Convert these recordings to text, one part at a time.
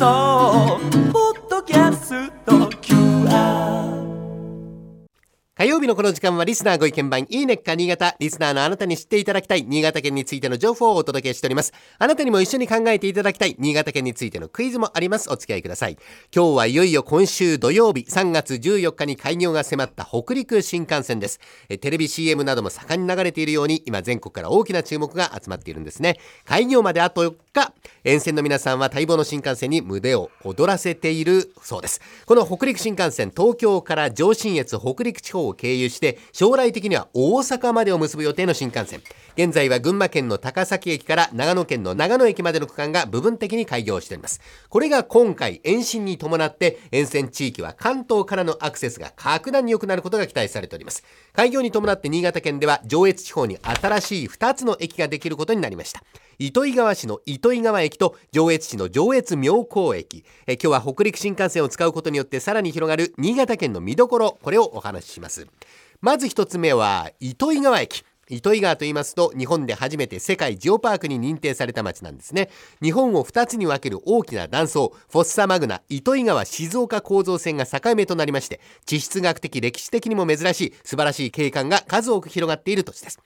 送火曜日のこの時間はリスナーご意見番いいねっか新潟。リスナーのあなたに知っていただきたい新潟県についての情報をお届けしております。あなたにも一緒に考えていただきたい新潟県についてのクイズもあります。お付き合いください。今日はいよいよ今週土曜日3月14日に開業が迫った北陸新幹線です。えテレビ CM なども盛んに流れているように今全国から大きな注目が集まっているんですね。開業まであと4日。沿線の皆さんは待望の新幹線に胸を躍らせているそうです。この北陸新幹線東京から上信越北陸地方を経由して将来的には大阪までを結ぶ予定の新幹線。現在は群馬県の高崎駅から長野県の長野駅までの区間が部分的に開業しています。これが今回延伸に伴って沿線地域は関東からのアクセスが格段に良くなることが期待されております。開業に伴って新潟県では上越地方に新しい2つの駅ができることになりました。糸魚川市の糸魚川駅と上越市の上越妙高駅。え今日は北陸新幹線を使うことによってさらに広がる新潟県の見どころこれをお話しします。まず一つ目は糸魚川駅。糸魚川と言いますと日本で初めて世界ジオパークに認定された町なんですね。日本を2つに分ける大きな断層フォッサマグナ糸魚川静岡構造線が境目となりまして地質学的歴史的にも珍しい素晴らしい景観が数多く広がっている土地です。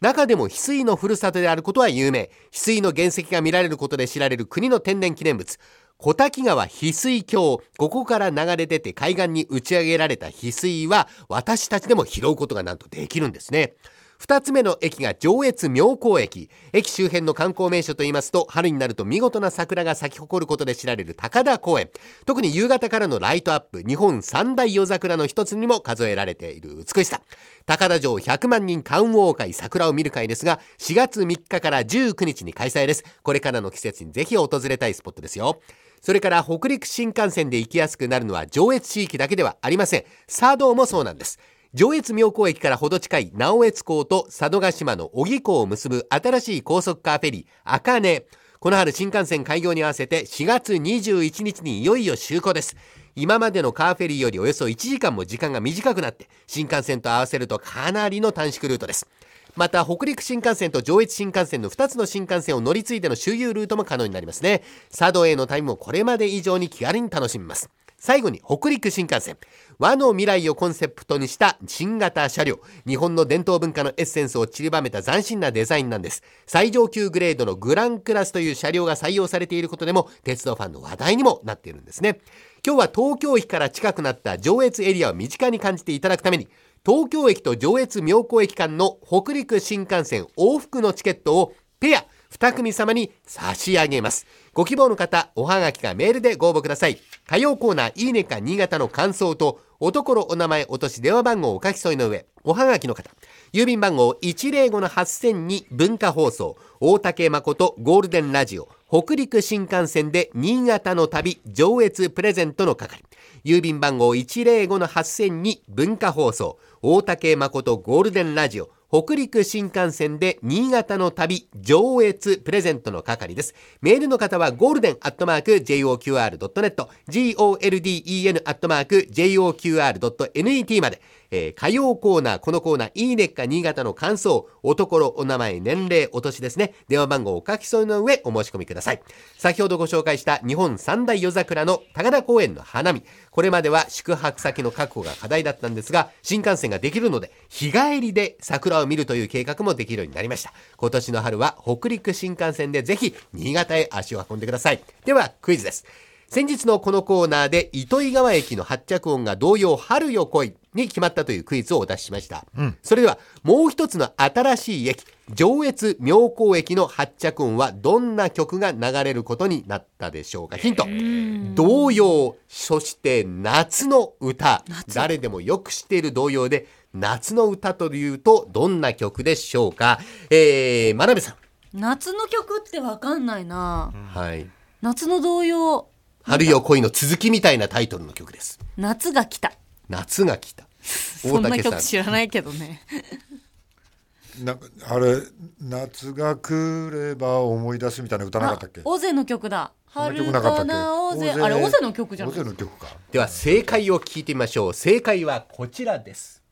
中でも翡翠のふるさとであることは有名。翡翠の原石が見られることで知られる国の天然記念物。小滝川翡翠橋ここから流れ出て海岸に打ち上げられた翡翠は私たちでも拾うことがなんとできるんですね。2つ目の駅が上越妙高駅。駅周辺の観光名所といいますと春になると見事な桜が咲き誇ることで知られる高田公園。特に夕方からのライトアップ。日本三大夜桜の一つにも数えられている。美しさ。高田城100万人観桜会桜を見る会ですが4月3日から19日に開催です。これからの季節にぜひ訪れたいスポットですよ。それから北陸新幹線で行きやすくなるのは上越地域だけではありません。佐渡もそうなんです。上越妙高駅からほど近い直江津港と佐渡島の小木港を結ぶ新しい高速カーフェリー、あかね。この春新幹線開業に合わせて4月21日にいよいよ就航です。今までのカーフェリーよりおよそ1時間も時間が短くなって新幹線と合わせるとかなりの短縮ルートです。また北陸新幹線と上越新幹線の2つの新幹線を乗り継いでの周遊ルートも可能になりますね佐渡への旅もこれまで以上に気軽に楽しめます最後に北陸新幹線。和の未来をコンセプトにした新型車両。日本の伝統文化のエッセンスを散りばめた斬新なデザインなんです。最上級グレードのグランクラスという車両が採用されていることでも鉄道ファンの話題にもなっているんですね。今日は東京駅から近くなった上越エリアを身近に感じていただくために東京駅と上越妙高駅間の北陸新幹線往復のチケットをペア2組様に差し上げます。ご希望の方おはがきかメールでご応募ください。火曜コーナーいいねか新潟の感想とおところお名前お年電話番号をお書き添えの上おはがきの方。郵便番号105-8000に文化放送。大竹誠ゴールデンラジオ。北陸新幹線で新潟の旅上越プレゼントの係。郵便番号105-8000に文化放送。大竹誠ゴールデンラジオ。北陸新幹線で新潟の旅上越プレゼントの係です。メールの方はゴールデンアットマーク JOQR.net golden アットマーク JOQR.net までえー、火曜コーナー、このコーナー、いいねっか新潟の感想、おところ、お名前、年齢、お年ですね。電話番号を書き添えの上、お申し込みください。先ほどご紹介した日本三大夜桜の高田公園の花見。これまでは宿泊先の確保が課題だったんですが、新幹線ができるので、日帰りで桜を見るという計画もできるようになりました。今年の春は北陸新幹線でぜひ、新潟へ足を運んでください。では、クイズです。先日のこのコーナーで糸魚川駅の発着音が同様春よ来いに決まったというクイズをお出ししました、うん、それではもう一つの新しい駅上越妙高駅の発着音はどんな曲が流れることになったでしょうか。ヒント。童謡そして夏の歌。誰でもよく知っている童謡で夏の歌というとどんな曲でしょうか。えー、真鍋さん。夏の曲ってわかんないな、はい。夏の童謡。春よ恋の続きみたいなタイトルの曲です。夏が来た夏が来た。そんな曲知らないけどね。なあれ夏が来れば思い出すみたいな歌なかったっけ？オゼの曲だ。春かなオゼあれオゼの曲じゃない？オゼの曲か。では正解を聞いてみましょう。正解はこちらです。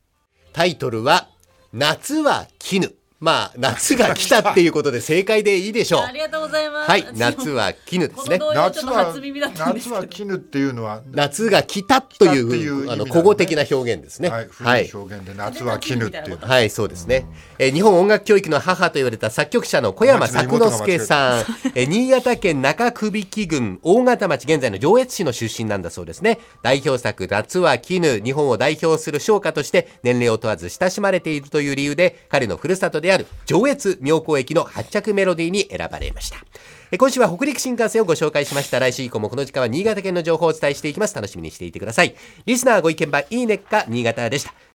タイトルは夏は絹まあ夏が来たっていうことで正解でいいでしょうありがとうございます。はい夏は絹ですね 夏けどは絹っていうのは、夏が来たとい来たっていううあの古語的な表現ですねはい、はい古い表現で夏は絹っていうの。はい、そうですね。えー日本音楽教育の母と言われた作曲者の小山作之助さん。えー新潟県中首木郡大潟町、現在の上越市の出身なんだそうですね。代表作、夏は絹、日本を代表する唱歌として年齢を問わず親しまれているという理由で、彼のふるさとでである上越妙高駅の発着メロディーに選ばれました。え今週は北陸新幹線をご紹介しました。来週以降もこの時間は新潟県の情報をお伝えしていきます。楽しみにしていてください。リスナーご意見番いいねっか新潟でした。